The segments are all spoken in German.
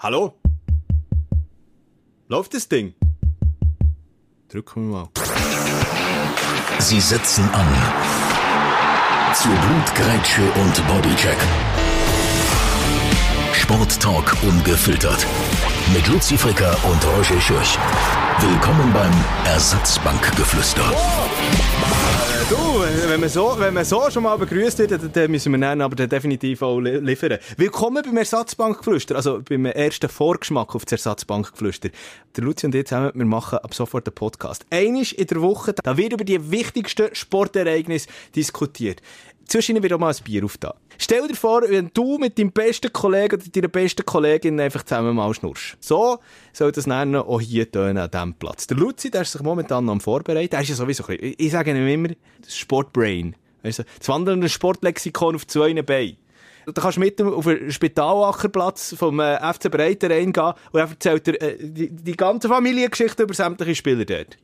Hallo? Läuft das Ding? Drücken wir mal. Sie setzen an. Zu Blutgrätsche und Bodycheck. Sporttalk ungefiltert. Mit Luzi Fricker und Roger Schürch. Willkommen beim Ersatzbankgeflüster. Du, wenn man so, wenn man so schon mal begrüßt wird, dann, müssen wir dann aber definitiv auch li liefern. Willkommen beim Ersatzbankgeflüster, also beim ersten Vorgeschmack auf das Ersatzbankgeflüster. Der Luzi und ich zusammen, wir machen ab sofort einen Podcast. Einisch in der Woche, da wird über die wichtigsten Sportereignisse diskutiert. Zwischen wird auch mal ein Bier aufgetan. Stell dir vor, wenn du mit deinem besten Kollegen oder deiner besten Kollegin einfach zusammen mal schnurst. So soll das dann auch hier tönen an diesem Platz. Der Luzi, der ist sich momentan noch am Vorbereiten. Er ist ja sowieso ein bisschen, ich sage ihm immer, das Sportbrain. Du, das wandelnde Sportlexikon auf zwei Beinen. Da kannst du mit auf den Spitalackerplatz vom äh, FC Breiter reingehen und er erzählt dir äh, die, die ganze Familiengeschichte über sämtliche Spieler dort.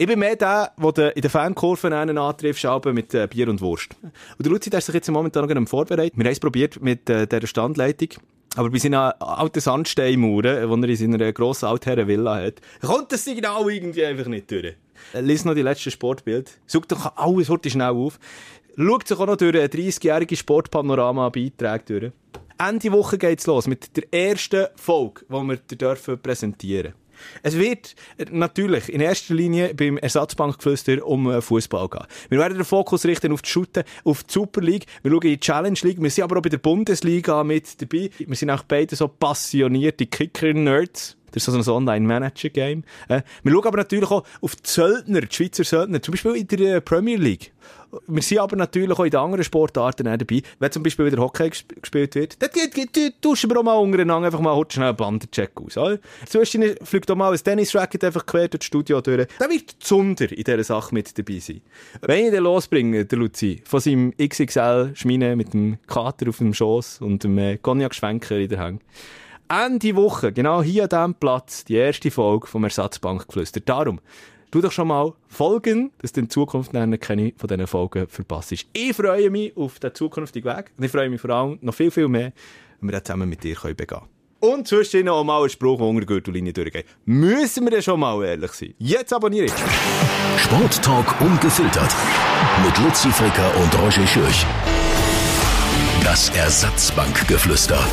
Ich bin mehr der, der in der Fankurve einen antrifft, mit äh, Bier und Wurst. Und der Luzi, der ist sich jetzt momentan noch vorbereitet. Wir haben es probiert mit äh, dieser Standleitung. Aber bei seinen alten Sandsteinmauern, die er in seiner grossen Altherren-Villa hat, kommt das Signal irgendwie einfach nicht durch. Lies noch die letzten Sportbild. Sucht doch alles heute schnell auf. Schaut sich auch noch durch eine 30-jährige Sportpanorama-Beiträge durch. Ende Woche geht's los mit der ersten Folge, die wir dürfen präsentieren es wird natürlich in erster Linie beim Ersatzbankgeflüster um äh, Fußball gehen. Wir werden den Fokus richten auf die Shooten, auf die Super League. Wir schauen in die Challenge League. Wir sind aber auch bei der Bundesliga mit dabei. Wir sind auch beide so passionierte Kicker-Nerds. Das ist so ein Online-Manager-Game. Äh, wir schauen aber natürlich auch auf die Söldner, die Schweizer Söldner, zum Beispiel in der äh, Premier League. Wir sind aber natürlich auch in den anderen Sportarten dabei. Wenn zum Beispiel wieder Hockey gespielt wird, dann tauschen wir auch mal untereinander einfach mal schnell einen Bandencheck aus. Oder? Fliegt auch mal ein Tennis-Racket einfach quer durch das Studio durch. Da wird Zunder in dieser Sache mit dabei sein. Wenn ich den losbringe, der Luzi, von seinem XXL-Schmine mit dem Kater auf dem Schoss und dem äh, Cognac-Schwenker in der Hand, Ende Woche, genau hier an diesem Platz, die erste Folge vom Ersatzbankgeflüster. Darum, tu doch schon mal folgen, dass du in Zukunft keine von diesen Folgen verpasst. Ich freue mich auf den zukünftigen Weg und ich freue mich vor allem noch viel, viel mehr, wenn wir das zusammen mit dir begehen können. Und zwischendurch auch mal einen Spruch, der unter Gürtellinie durchgeht. Müssen wir denn schon mal ehrlich sein? Jetzt abonniere ich. Sporttalk ungefiltert. Mit Luzi Fricker und Roger Schürch. Das Ersatzbankgeflüster.